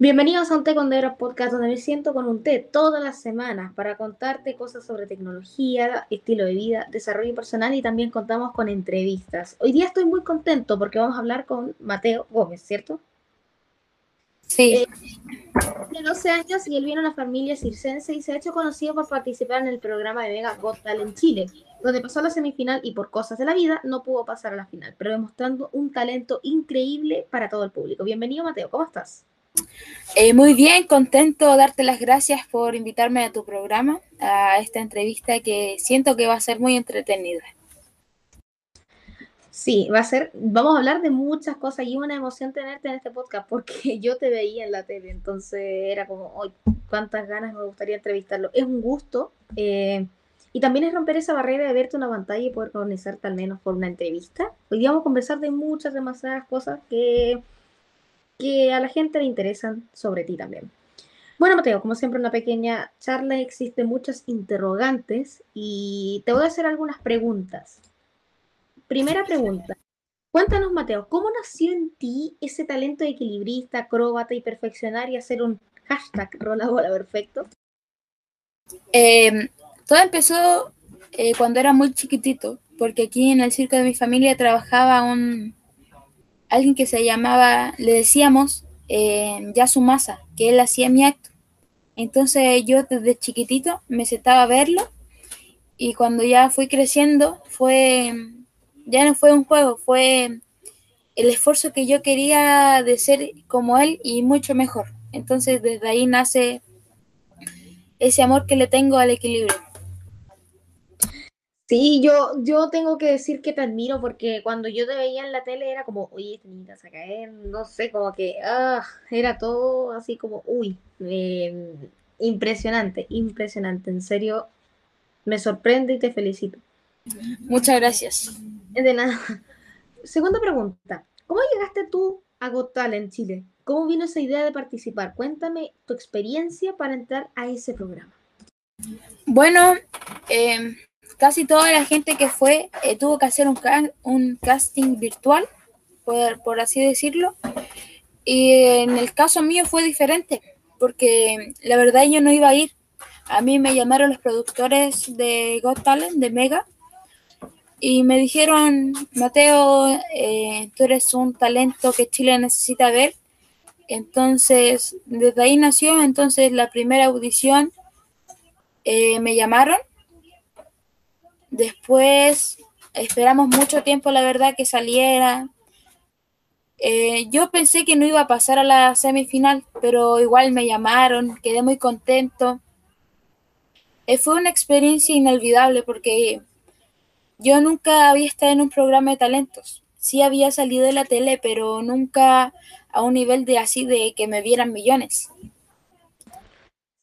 Bienvenidos a un Té con Debra podcast donde me siento con un té todas las semanas para contarte cosas sobre tecnología, estilo de vida, desarrollo personal y también contamos con entrevistas. Hoy día estoy muy contento porque vamos a hablar con Mateo Gómez, ¿cierto? Sí. Eh, tiene 12 años y él viene de una familia circense y se ha hecho conocido por participar en el programa de Mega Got Talent Chile, donde pasó a la semifinal y por cosas de la vida no pudo pasar a la final, pero demostrando un talento increíble para todo el público. Bienvenido Mateo, ¿cómo estás? Eh, muy bien, contento de darte las gracias por invitarme a tu programa, a esta entrevista que siento que va a ser muy entretenida. Sí, va a ser, vamos a hablar de muchas cosas y una emoción tenerte en este podcast porque yo te veía en la tele, entonces era como, hoy cuántas ganas me gustaría entrevistarlo. Es un gusto eh, y también es romper esa barrera de verte una pantalla y poder conocerte al menos por una entrevista. Hoy día vamos a conversar de muchas, demasiadas cosas que que a la gente le interesan sobre ti también. Bueno, Mateo, como siempre, una pequeña charla, existen muchas interrogantes y te voy a hacer algunas preguntas. Primera pregunta. Cuéntanos, Mateo, ¿cómo nació en ti ese talento de equilibrista, acróbata y perfeccionar y hacer un hashtag rola bola perfecto? Eh, todo empezó eh, cuando era muy chiquitito, porque aquí en el circo de mi familia trabajaba un, alguien que se llamaba, le decíamos eh, Yasumasa, que él hacía mi acto. Entonces yo desde chiquitito me sentaba a verlo y cuando ya fui creciendo fue, ya no fue un juego, fue el esfuerzo que yo quería de ser como él y mucho mejor. Entonces desde ahí nace ese amor que le tengo al equilibrio. Sí, yo, yo tengo que decir que te admiro porque cuando yo te veía en la tele era como, oye, te necesitas a caer, no sé, como que, ah, era todo así como, uy, eh, impresionante, impresionante, en serio, me sorprende y te felicito. Muchas gracias. De nada. Segunda pregunta, ¿cómo llegaste tú a Got Talent Chile? ¿Cómo vino esa idea de participar? Cuéntame tu experiencia para entrar a ese programa. Bueno, eh, casi toda la gente que fue eh, tuvo que hacer un, un casting virtual, por, por, así decirlo. Y en el caso mío fue diferente, porque la verdad yo no iba a ir. A mí me llamaron los productores de Got Talent, de Mega, y me dijeron, Mateo, eh, tú eres un talento que Chile necesita ver. Entonces, desde ahí nació, entonces la primera audición eh, me llamaron Después esperamos mucho tiempo, la verdad, que saliera. Eh, yo pensé que no iba a pasar a la semifinal, pero igual me llamaron, quedé muy contento. Eh, fue una experiencia inolvidable porque yo nunca había estado en un programa de talentos. Sí había salido de la tele, pero nunca a un nivel de así de que me vieran millones.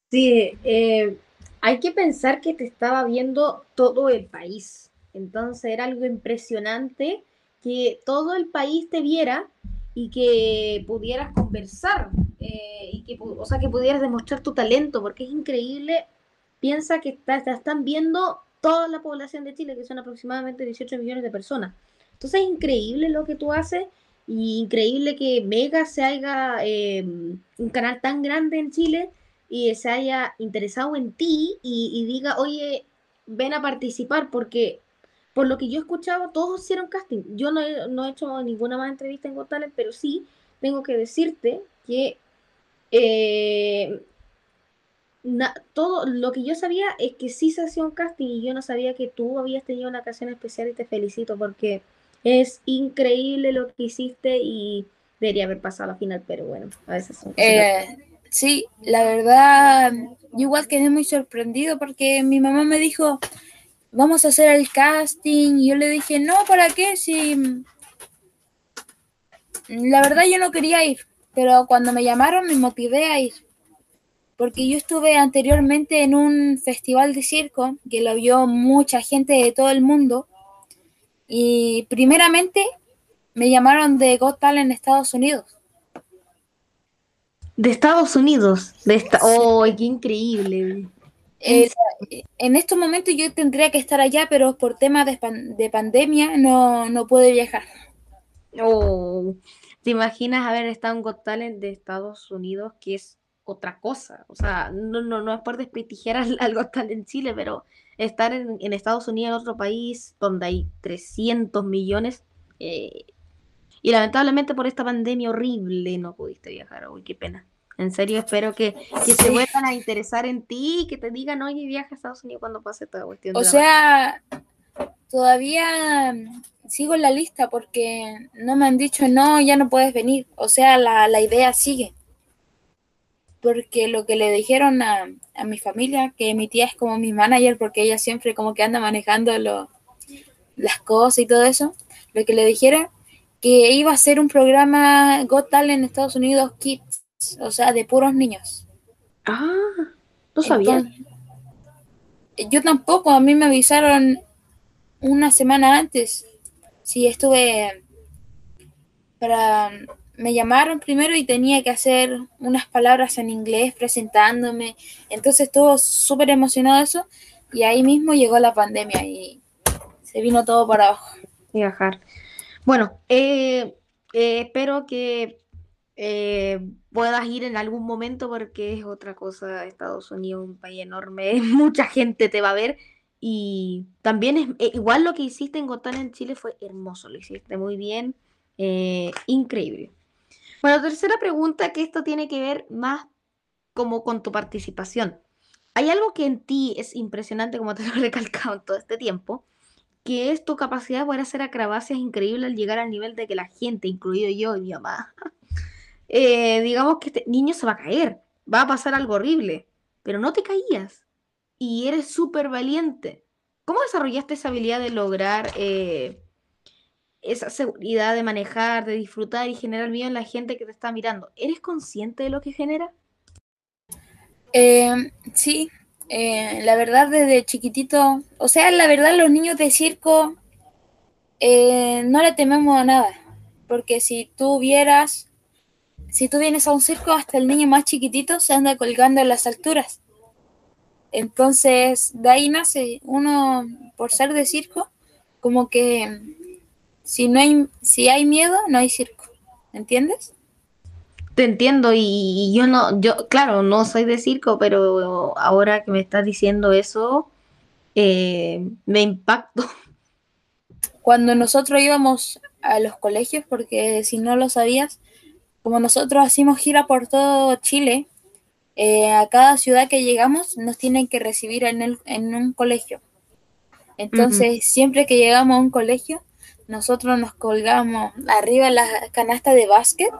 Sí, eh, hay que pensar que te estaba viendo todo el país. Entonces era algo impresionante que todo el país te viera y que pudieras conversar, eh, y que, o sea, que pudieras demostrar tu talento, porque es increíble. Piensa que te están viendo toda la población de Chile, que son aproximadamente 18 millones de personas. Entonces es increíble lo que tú haces y increíble que Mega se haga eh, un canal tan grande en Chile y se haya interesado en ti y, diga, oye, ven a participar, porque por lo que yo he escuchado, todos hicieron casting. Yo no he, no he hecho ninguna más entrevista en Got pero sí tengo que decirte que eh, todo lo que yo sabía es que sí se hacía un casting y yo no sabía que tú habías tenido una ocasión especial y te felicito porque es increíble lo que hiciste y debería haber pasado a la final, pero bueno, a veces son eh, Sí, la verdad, igual quedé muy sorprendido porque mi mamá me dijo, vamos a hacer el casting, y yo le dije, no, ¿para qué? Si... La verdad yo no quería ir, pero cuando me llamaron me motivé a ir, porque yo estuve anteriormente en un festival de circo que lo vio mucha gente de todo el mundo, y primeramente me llamaron de Got Talent en Estados Unidos de Estados Unidos. De esta... ¡Oh, qué increíble! Eh, en estos momentos yo tendría que estar allá, pero por temas de, de pandemia no, no puedo viajar. Oh, ¿Te imaginas haber estado en Got Talent de Estados Unidos, que es otra cosa? O sea, no, no, no es por desprestigiar al, al Got Talent en Chile, pero estar en, en, Estados Unidos, en otro país donde hay 300 millones, eh, y lamentablemente por esta pandemia horrible no pudiste viajar. Uy, qué pena. En serio, espero que, que se vuelvan a interesar en ti y que te digan, oye, viaja a Estados Unidos cuando pase toda cuestión. O sea, todavía sigo en la lista porque no me han dicho, no, ya no puedes venir. O sea, la, la idea sigue. Porque lo que le dijeron a, a, mi familia, que mi tía es como mi manager, porque ella siempre como que anda manejando lo, las cosas y todo eso, lo que le dijeron que iba a ser un programa Got Talent en Estados Unidos Kids o sea, de puros niños. Ah, no sabía. Entonces, yo tampoco, a mí me avisaron una semana antes. Sí, estuve para me llamaron primero y tenía que hacer unas palabras en inglés presentándome. Entonces estuvo súper emocionado eso y ahí mismo llegó la pandemia y se vino todo para abajo. Viajar. Bueno, eh, eh, espero que eh, puedas ir en algún momento porque es otra cosa. Estados Unidos, un país enorme, mucha gente te va a ver. Y también es eh, igual lo que hiciste en Gotán en Chile fue hermoso, lo hiciste muy bien, increíble. Bueno, tercera pregunta, que esto tiene que ver más como con tu participación. Hay algo que en ti es impresionante, como te lo he recalcado en todo este tiempo, que es tu capacidad de poder hacer acrobacias increíbles al llegar al nivel de que la gente, incluido yo y mi mamá, eh, digamos que este niño se va a caer, va a pasar algo horrible, pero no te caías y eres súper valiente. ¿Cómo desarrollaste esa habilidad de lograr eh, esa seguridad de manejar, de disfrutar y generar miedo en la gente que te está mirando? ¿Eres consciente de lo que genera? Eh, sí, eh, la verdad desde chiquitito, o sea, la verdad los niños de circo eh, no le tememos a nada, porque si tú vieras si tú vienes a un circo, hasta el niño más chiquitito se anda colgando en las alturas. Entonces, de ahí nace uno, por ser de circo, como que si no hay, si hay miedo, no hay circo. ¿Entiendes? Te entiendo y, yo no, yo, claro, no soy de circo, pero ahora que me estás diciendo eso, eh, me impacto. Cuando nosotros íbamos a los colegios, porque si no lo sabías, como nosotros hacemos gira por todo Chile, eh, a cada ciudad que llegamos nos tienen que recibir en, el, en un colegio. Entonces, uh -huh. siempre que llegamos a un colegio, nosotros nos colgamos arriba en la canasta de básquet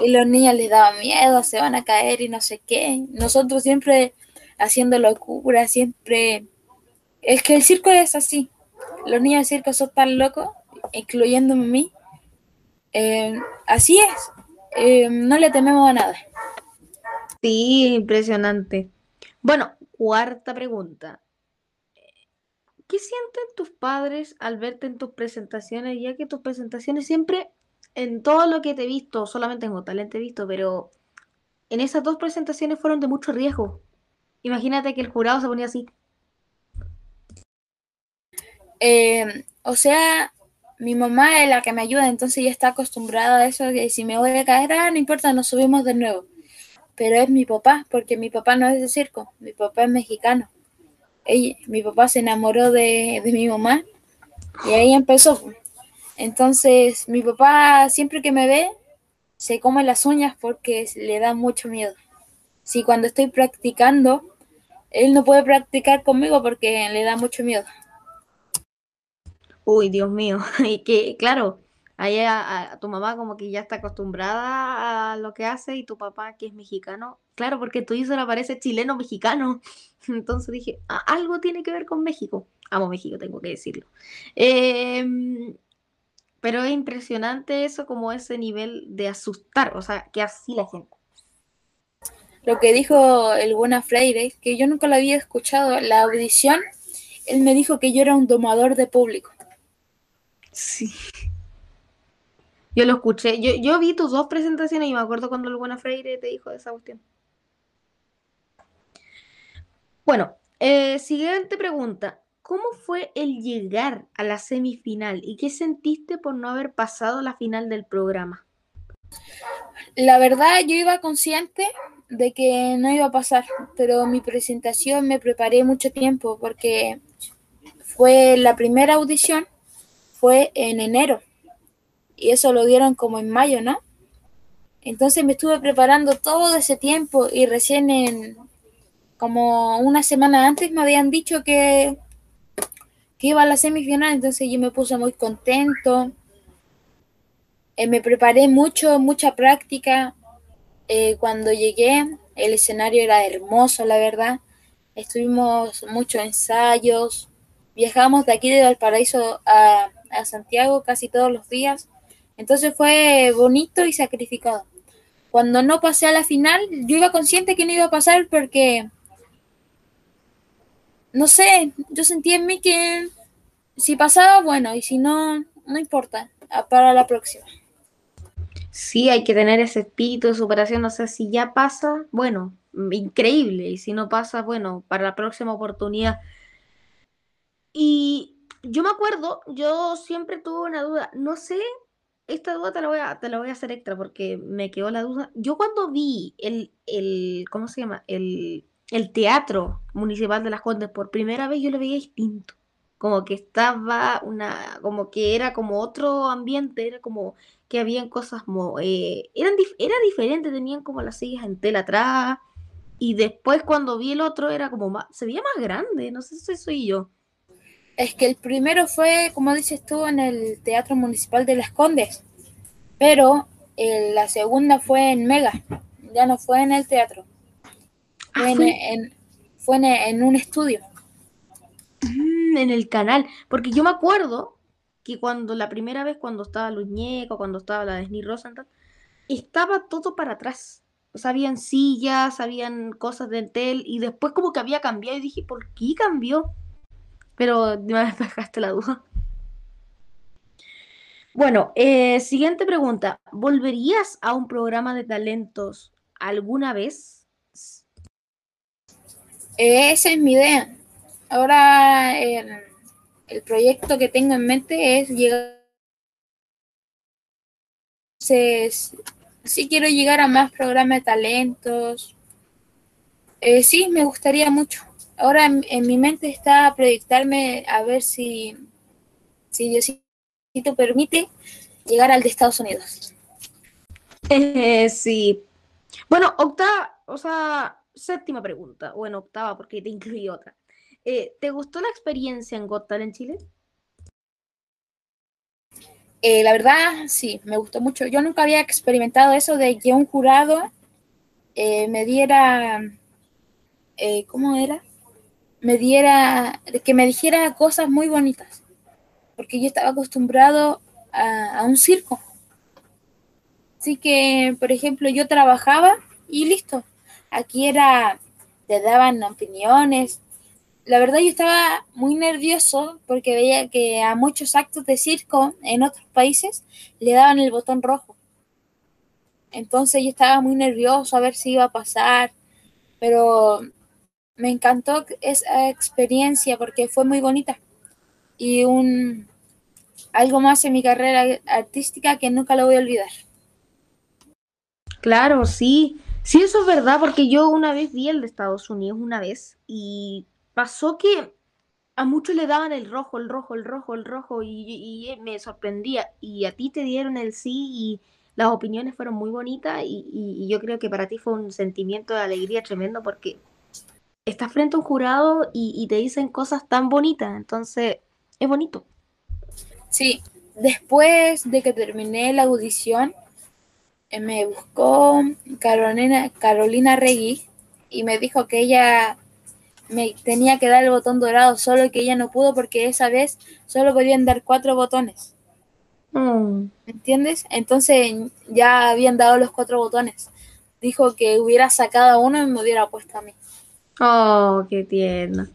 y los niños les daba miedo, se van a caer y no sé qué. Nosotros siempre haciendo locura, siempre... Es que el circo es así. Los niños del circo son tan locos, incluyéndome a mí, eh, así es, eh, no le tememos a nada. Sí, impresionante. Bueno, cuarta pregunta. ¿Qué sienten tus padres al verte en tus presentaciones? Ya que tus presentaciones siempre, en todo lo que te he visto, solamente en Talent te he visto, pero en esas dos presentaciones fueron de mucho riesgo. Imagínate que el jurado se ponía así. Eh, o sea, mi mamá es la que me ayuda, entonces ella está acostumbrada a eso, que si me voy a caer, ah, no importa, nos subimos de nuevo. Pero es mi papá, porque mi papá no es de circo, mi papá es mexicano. Mi papá se enamoró de, de mi mamá y ahí empezó. Entonces mi papá siempre que me ve se come las uñas porque le da mucho miedo. Si cuando estoy practicando, él no puede practicar conmigo porque le da mucho miedo. Uy, Dios mío. Y que, claro, ahí a, a, tu mamá como que ya está acostumbrada a lo que hace y tu papá que es mexicano. Claro, porque tu le parece chileno-mexicano. Entonces dije, algo tiene que ver con México. Amo México, tengo que decirlo. Eh, pero es impresionante eso como ese nivel de asustar, o sea, que así la gente. Lo que dijo el Buena Freire, que yo nunca lo había escuchado, la audición, él me dijo que yo era un domador de público. Sí. Yo lo escuché. Yo, yo vi tus dos presentaciones y me acuerdo cuando el Buena Freire te dijo esa cuestión. Bueno, eh, siguiente pregunta. ¿Cómo fue el llegar a la semifinal y qué sentiste por no haber pasado la final del programa? La verdad, yo iba consciente de que no iba a pasar, pero mi presentación me preparé mucho tiempo porque fue la primera audición, fue en enero y eso lo dieron como en mayo, ¿no? Entonces me estuve preparando todo ese tiempo y recién en como una semana antes me habían dicho que, que iba a la semifinal, entonces yo me puse muy contento. Eh, me preparé mucho, mucha práctica. Eh, cuando llegué, el escenario era hermoso, la verdad. Estuvimos muchos ensayos. Viajamos de aquí de Valparaíso a, a Santiago casi todos los días. Entonces fue bonito y sacrificado cuando no pasé a la final, yo iba consciente que no iba a pasar porque, no sé, yo sentí en mí que si pasaba, bueno, y si no, no importa, para la próxima. Sí, hay que tener ese espíritu de superación, o sea, si ya pasa, bueno, increíble, y si no pasa, bueno, para la próxima oportunidad. Y yo me acuerdo, yo siempre tuve una duda, no sé esta duda te la voy a, te la voy a hacer extra porque me quedó la duda. Yo cuando vi el, el ¿cómo se llama? El, el teatro municipal de las Condes por primera vez, yo lo veía distinto. Como que estaba una, como que era como otro ambiente, era como que habían cosas, eh, eran era diferente, tenían como las sillas en tela atrás. Y después cuando vi el otro era como más, se veía más grande, no sé si soy yo. Es que el primero fue, como dices tú, en el Teatro Municipal de Las Condes, pero eh, la segunda fue en Mega, ya no fue en el teatro. Fue, ah, en, fue en, un estudio. Mm, en el canal, porque yo me acuerdo que cuando la primera vez, cuando estaba Luis Ñeco, cuando estaba la Disney Rosenthal, estaba todo para atrás. O sea, habían sillas, habían cosas de tel, y después como que había cambiado y dije, ¿por qué cambió? pero me despejaste la duda. Bueno, eh, siguiente pregunta. ¿Volverías a un programa de talentos alguna vez? Esa es mi idea. Ahora el, proyecto que tengo en mente es llegar... sí quiero llegar a más programas de talentos. Eh, sí, me gustaría mucho ahora en, mi mente está proyectarme a ver si, si Diosito permite llegar al de Estados Unidos. Sí. Bueno, octava, o sea, séptima pregunta, bueno, octava porque te incluí otra. Eh, ¿Te gustó la experiencia en Got en Chile? Eh, la verdad, sí, me gustó mucho. Yo nunca había experimentado eso de que un jurado me diera, ¿cómo era? me diera, que me dijera cosas muy bonitas, porque yo estaba acostumbrado a, un circo. Así que, por ejemplo, yo trabajaba y listo. Aquí era, te daban opiniones. La verdad yo estaba muy nervioso porque veía que a muchos actos de circo en otros países le daban el botón rojo. Entonces yo estaba muy nervioso a ver si iba a pasar, pero me encantó esa experiencia porque fue muy bonita y un algo más en mi carrera artística que nunca lo voy a olvidar. Claro, sí, sí, eso es verdad, porque yo una vez vi el de Estados Unidos, una vez, y pasó que a muchos le daban el rojo, el rojo, el rojo, el rojo, y, me sorprendía, y a ti te dieron el sí, y las opiniones fueron muy bonitas, y, y yo creo que para ti fue un sentimiento de alegría tremendo, porque estás frente a un jurado y, te dicen cosas tan bonitas, entonces es bonito. Sí, después de que terminé la audición, eh, me buscó Carolina, Carolina Regui y me dijo que ella me tenía que dar el botón dorado, solo que ella no pudo porque esa vez solo podían dar cuatro botones. Mm. ¿Entiendes? Entonces ya habían dado los cuatro botones. Dijo que hubiera sacado uno y me hubiera puesto a mí. Oh, qué tierno.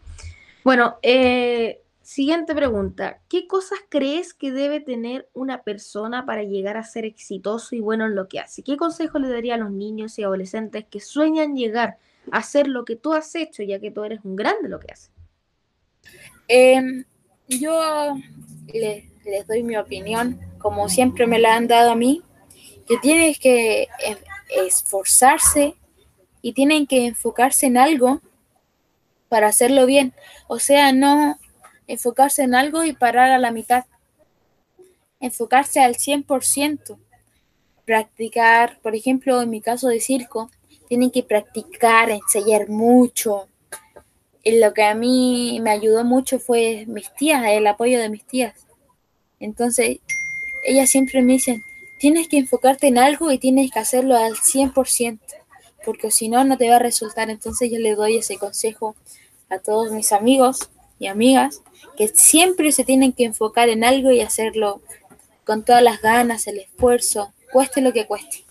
Bueno, eh, siguiente pregunta. ¿Qué cosas crees que debe tener una persona para llegar a ser exitoso y bueno en lo que hace? ¿Qué consejo le daría a los niños y adolescentes que sueñan llegar a hacer lo que tú has hecho, ya que tú eres un grande lo que haces? Em, yo les, les doy mi opinión, como siempre me la han dado a mí, que tienes que esforzarse y tienen que enfocarse en algo para hacerlo bien. O sea, no enfocarse en algo y parar a la mitad. Enfocarse al 100%. Practicar, por ejemplo, en mi caso de circo, tienen que practicar, ensayar mucho. Y lo que a mí me ayudó mucho fue mis tías, el apoyo de mis tías. Entonces, ellas siempre me dicen, tienes que enfocarte en algo y tienes que hacerlo al 100%, porque si no, no te va a resultar. Entonces yo le doy ese consejo a todos mis amigos y amigas, que siempre se tienen que enfocar en algo y hacerlo con todas las ganas, el esfuerzo, cueste lo que cueste.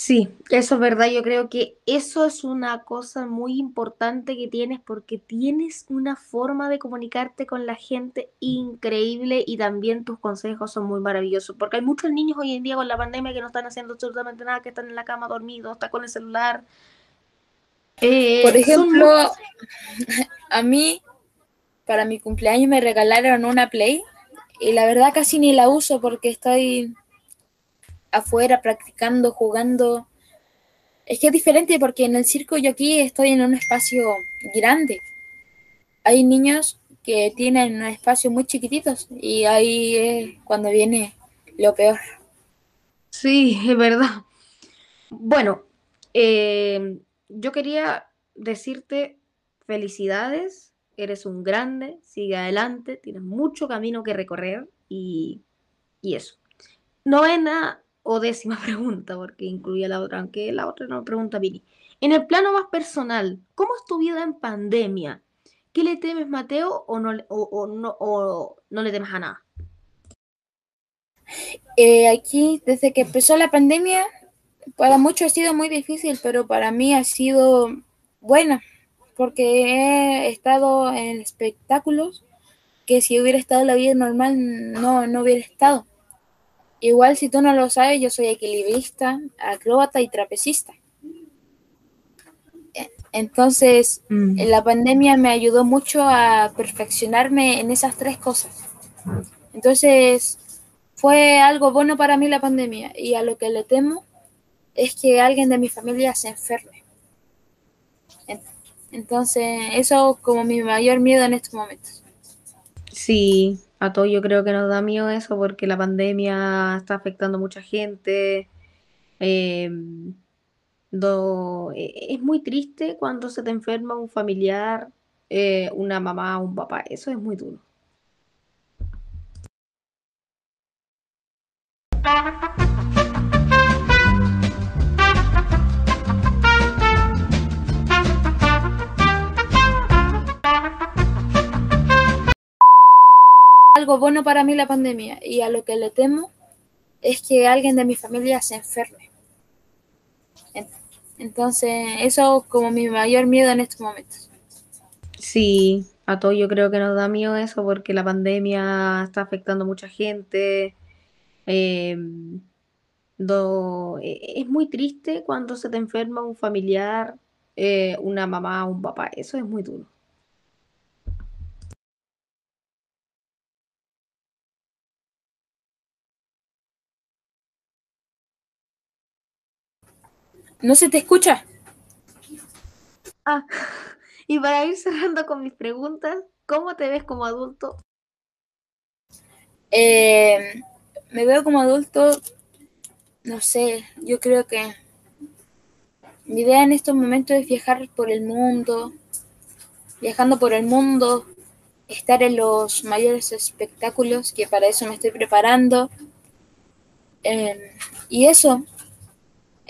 Sí, eso es verdad. Yo creo que eso es una cosa muy importante que tienes porque tienes una forma de comunicarte con la gente increíble y también tus consejos son muy maravillosos. Porque hay muchos niños hoy en día con la pandemia que no están haciendo absolutamente nada, que están en la cama dormidos, están con el celular. Eh, Por ejemplo, a mí, para mi cumpleaños me regalaron una Play y la verdad casi ni la uso porque estoy afuera practicando, jugando. Es que es diferente porque en el circo yo aquí estoy en un espacio grande. Hay niños que tienen espacios muy chiquititos y ahí es cuando viene lo peor. Sí, es verdad. Bueno, eh, yo quería decirte felicidades, eres un grande, sigue adelante, tienes mucho camino que recorrer y, y eso. Novena o décima pregunta, porque incluye la otra, aunque la otra no pregunta Vini. En el plano más personal, ¿cómo es tu vida en pandemia? ¿Qué le temes, Mateo, o no, o, no, o no le temes a nada? Eh, aquí, desde que empezó la pandemia, para muchos ha sido muy difícil, pero para mí ha sido buena, porque he estado en espectáculos que si hubiera estado la vida normal no, no hubiera estado. Igual si tú no lo sabes, yo soy equilibrista, acróbata y trapecista. E, entonces, mm. la pandemia me ayudó mucho a perfeccionarme en esas tres cosas. Entonces, fue algo bueno para mí la pandemia y a lo que le temo es que alguien de mi familia se enferme. Entonces, eso como mi mayor miedo en estos momentos. Sí, a todos yo creo que nos da miedo eso porque la pandemia está afectando a mucha gente. Em, e, es muy triste cuando se te enferma un familiar, eh, una mamá, un papá. Eso es muy duro. Algo bueno para mí la pandemia y a lo que le temo es que alguien de mi familia se enferme. Entonces, eso como mi mayor miedo en estos momentos. Sí, a todos yo creo que nos da miedo eso porque la pandemia está afectando a mucha gente. Em, e, es muy triste cuando se te enferma un familiar, eh, una mamá, un papá. Eso es muy duro. ¿No se te escucha? Ah, y para ir cerrando con mis preguntas, ¿cómo te ves como adulto? Eh, me veo como adulto, no sé, yo creo que mi idea en estos momentos es viajar por el mundo, viajando por el mundo, estar en los mayores espectáculos, que para eso me estoy preparando. Eh, y eso,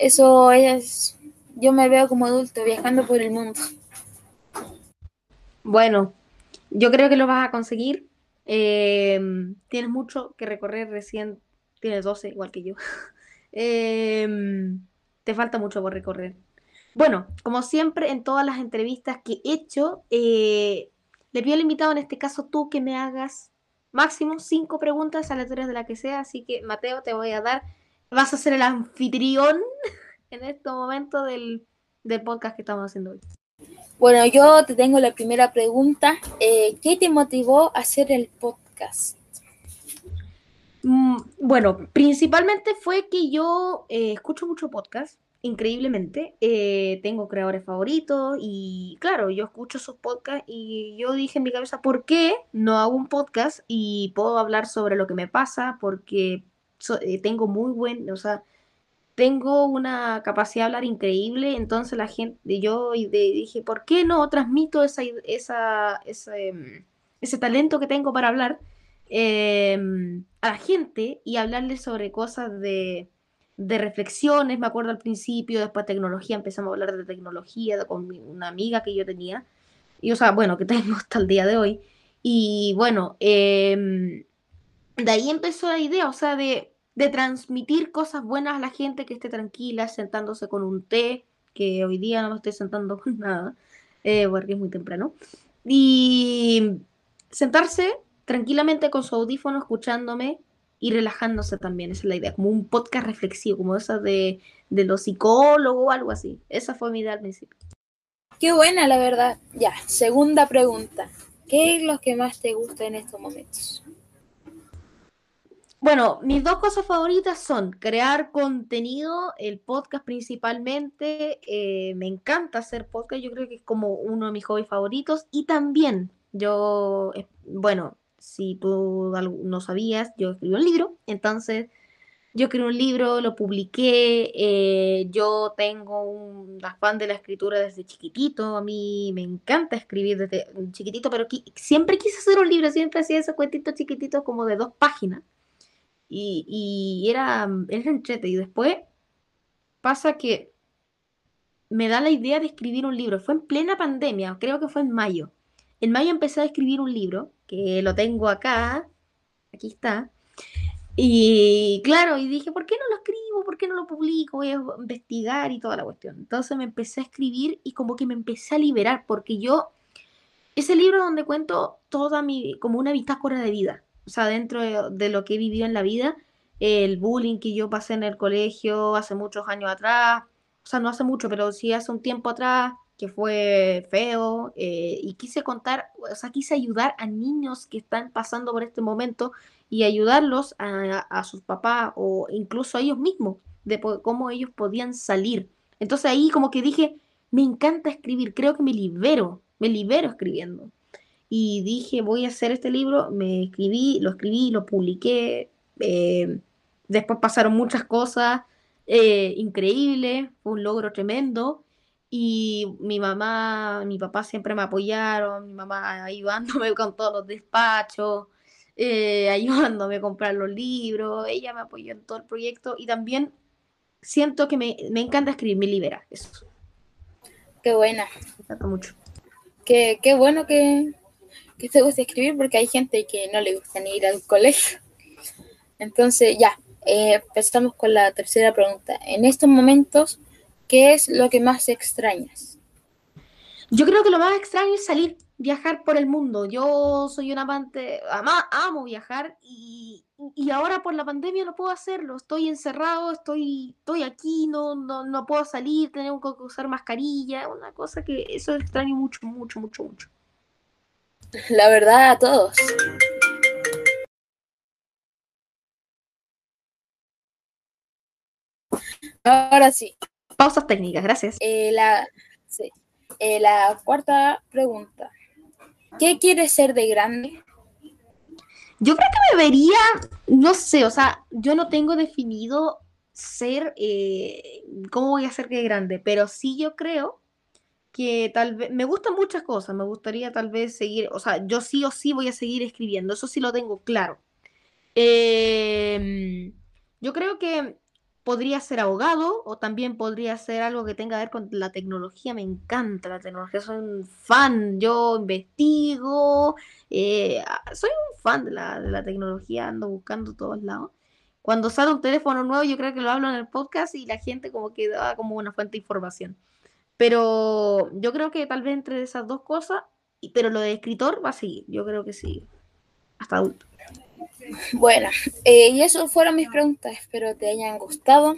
eso es, yo me veo como adulto viajando por el mundo. Bueno, yo creo que lo vas a conseguir. Em, tienes mucho que recorrer recién, tienes 12 igual que yo. Em, te falta mucho por recorrer. Bueno, como siempre en todas las entrevistas que he hecho, eh, le pido al invitado, en este caso tú, que me hagas máximo cinco preguntas aleatorias de la que sea. Así que, Mateo, te voy a dar vas a ser el anfitrión en este momento del, podcast que estamos haciendo hoy. Bueno, yo te tengo la primera pregunta. Eh, ¿Qué te motivó a hacer el podcast? Mm, bueno, principalmente fue que yo eh, escucho mucho podcast, increíblemente. Eh, tengo creadores favoritos y claro, yo escucho sus podcasts y yo dije en mi cabeza, ¿por qué no hago un podcast y puedo hablar sobre lo que me pasa? Porque tengo muy buen, o sea, tengo una capacidad de hablar increíble, entonces la gente, yo dije, ¿por qué no transmito esa, esa, ese, mm, ese talento que tengo para hablar em, a la gente y hablarles sobre cosas de, de, reflexiones? Me acuerdo al principio, después tecnología, empezamos a hablar de tecnología con una amiga que yo tenía, y o sea, bueno, que tengo hasta el día de hoy. Y bueno, em, de ahí empezó la idea, o sea, de de transmitir cosas buenas a la gente que esté tranquila, sentándose con un té, que hoy día no me estoy sentando con nada, eh, porque es muy temprano, y sentarse tranquilamente con su audífono, escuchándome y relajándose también, esa es la idea, como un podcast reflexivo, como esa de, de los psicólogos o algo así. Esa fue mi idea al principio. Qué buena, la verdad. Ya, segunda pregunta. ¿Qué es lo que más te gusta en estos momentos? Bueno, mis dos cosas favoritas son crear contenido, el podcast principalmente. Eh, me encanta hacer podcast, yo creo que es como uno de mis hobbies favoritos. Y también, yo, eh, bueno, si tú no sabías, yo escribí un libro, entonces yo escribí un libro, lo publiqué, eh, yo tengo un afán de la escritura desde chiquitito, a mí me encanta escribir desde chiquitito, pero siempre quise hacer un libro, siempre hacía esos cuentitos chiquititos como de dos páginas y, era, era entrete. Y después pasa que me da la idea de escribir un libro. Fue en plena pandemia, creo que fue en mayo. En mayo empecé a escribir un libro, que lo tengo acá, aquí está. Y claro, y dije, ¿por qué no lo escribo? ¿Por qué no lo publico? Voy a investigar y toda la cuestión. Entonces me empecé a escribir y como que me empecé a liberar, porque yo, ese libro donde cuento toda mi, como una bitácora de vida o sea, dentro de, lo que he vivido en la vida, el bullying que yo pasé en el colegio hace muchos años atrás, o sea, no hace mucho, pero sí hace un tiempo atrás, que fue feo, eh, y quise contar, o sea, quise ayudar a niños que están pasando por este momento y ayudarlos a, sus papás o incluso a ellos mismos, de cómo ellos podían salir. Entonces ahí como que dije, me encanta escribir, creo que me libero, me libero escribiendo y dije, voy a hacer este libro, me escribí, lo escribí, lo publiqué, eh, después pasaron muchas cosas eh, increíbles, fue un logro tremendo, y mi mamá, mi papá siempre me apoyaron, mi mamá ayudándome con todos los despachos, eh, ayudándome a comprar los libros, ella me apoyó en todo el proyecto, y también siento que me, encanta escribir, me libera eso. Qué buena. Me encanta mucho. Qué, qué bueno que, que te gusta escribir porque hay gente que no le gusta ni ir al colegio. Entonces, ya, eh, empezamos con la tercera pregunta. En estos momentos, ¿qué es lo que más extrañas? Yo creo que lo más extraño es salir, viajar por el mundo. Yo soy un amante, amo viajar y, y, ahora por la pandemia no puedo hacerlo. Estoy encerrado, estoy, estoy aquí, no, no, no puedo salir, tengo que usar mascarilla, una cosa que eso extraño mucho, mucho, mucho, mucho. La verdad a todos. Ahora sí. Pausas técnicas, gracias. Eh, la, eh, la cuarta pregunta. ¿Qué quieres ser de grande? Yo creo que me vería, no sé, o sea, yo no tengo definido ser, eh, cómo voy a ser de grande, pero sí yo creo que tal vez, me gustan muchas cosas, me gustaría tal vez seguir, o sea, yo sí o sí voy a seguir escribiendo, eso sí lo tengo claro. Em, yo creo que podría ser abogado o también podría ser algo que tenga que ver con la tecnología, me encanta la tecnología, soy un fan, yo investigo, eh, soy un fan de la, de la tecnología, ando buscando todos lados. Cuando sale un teléfono nuevo, yo creo que lo hablo en el podcast y la gente como que da como una fuente de información. Pero yo creo que tal vez entre esas dos cosas, pero lo de escritor va a seguir, yo creo que sí, hasta adulto. Bueno, eh, y eso fueron mis preguntas, espero te hayan gustado.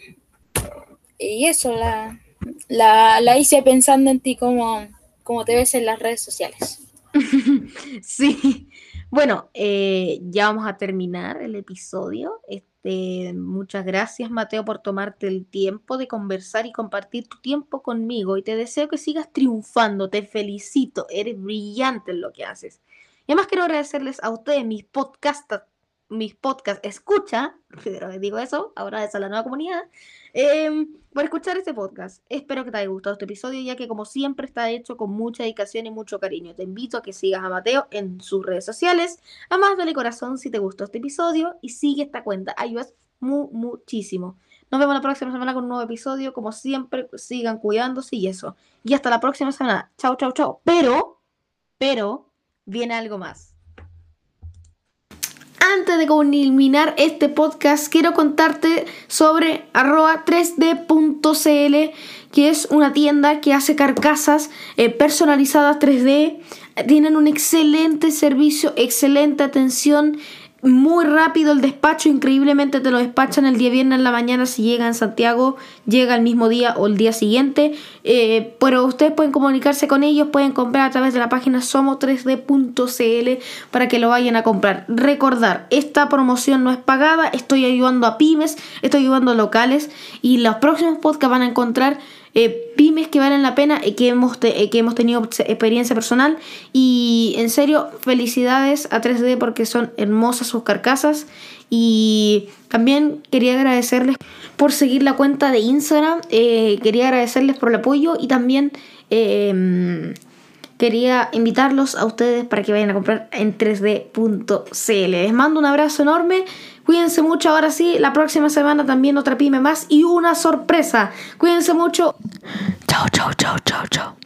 Y eso la, la, hice pensando en ti como como te ves en las redes sociales. sí, bueno, eh, ya vamos a terminar el episodio. Este, muchas gracias, Mateo, por tomarte el tiempo de conversar y compartir tu tiempo conmigo. Y te deseo que sigas triunfando. Te felicito. Eres brillante en lo que haces. Y además quiero agradecerles a ustedes, mis podcasts, mis podcast escucha, digo eso, ahora es a la nueva comunidad, eh, por escuchar este podcast. Espero que te haya gustado este episodio, ya que como siempre está hecho con mucha dedicación y mucho cariño. Te invito a que sigas a Mateo en sus redes sociales. Además, dale corazón si te gustó este episodio y sigue esta cuenta. Ayudas muchísimo. Nos vemos la próxima semana con un nuevo episodio. Como siempre, sigan cuidándose y eso. Y hasta la próxima semana. Chao, chao, chao. Pero, pero, viene algo más. Antes de culminar este podcast, quiero contarte sobre arroba 3D.cl, que es una tienda que hace carcasas eh, personalizadas 3D. Tienen un excelente servicio, excelente atención muy rápido el despacho, increíblemente te lo despachan el día viernes en la mañana si llega en Santiago, llega el mismo día o el día siguiente, eh, pero ustedes pueden comunicarse con ellos, pueden comprar a través de la página somo3d.cl para que lo vayan a comprar. Recordar, esta promoción no es pagada, estoy ayudando a pymes, estoy ayudando a locales y los próximos podcasts van a encontrar eh, pymes que valen la pena y que hemos, eh, que hemos tenido experiencia personal. Y en serio, felicidades a 3D porque son hermosas sus carcasas. Y también quería agradecerles por seguir la cuenta de Instagram. Eh, quería agradecerles por el apoyo y también quería invitarlos a ustedes para que vayan a comprar en 3D.cl. Les mando un abrazo enorme. Cuídense mucho, ahora sí, la próxima semana también otra pyme más y una sorpresa. Cuídense mucho. Chao, chao, chao, chao, chao.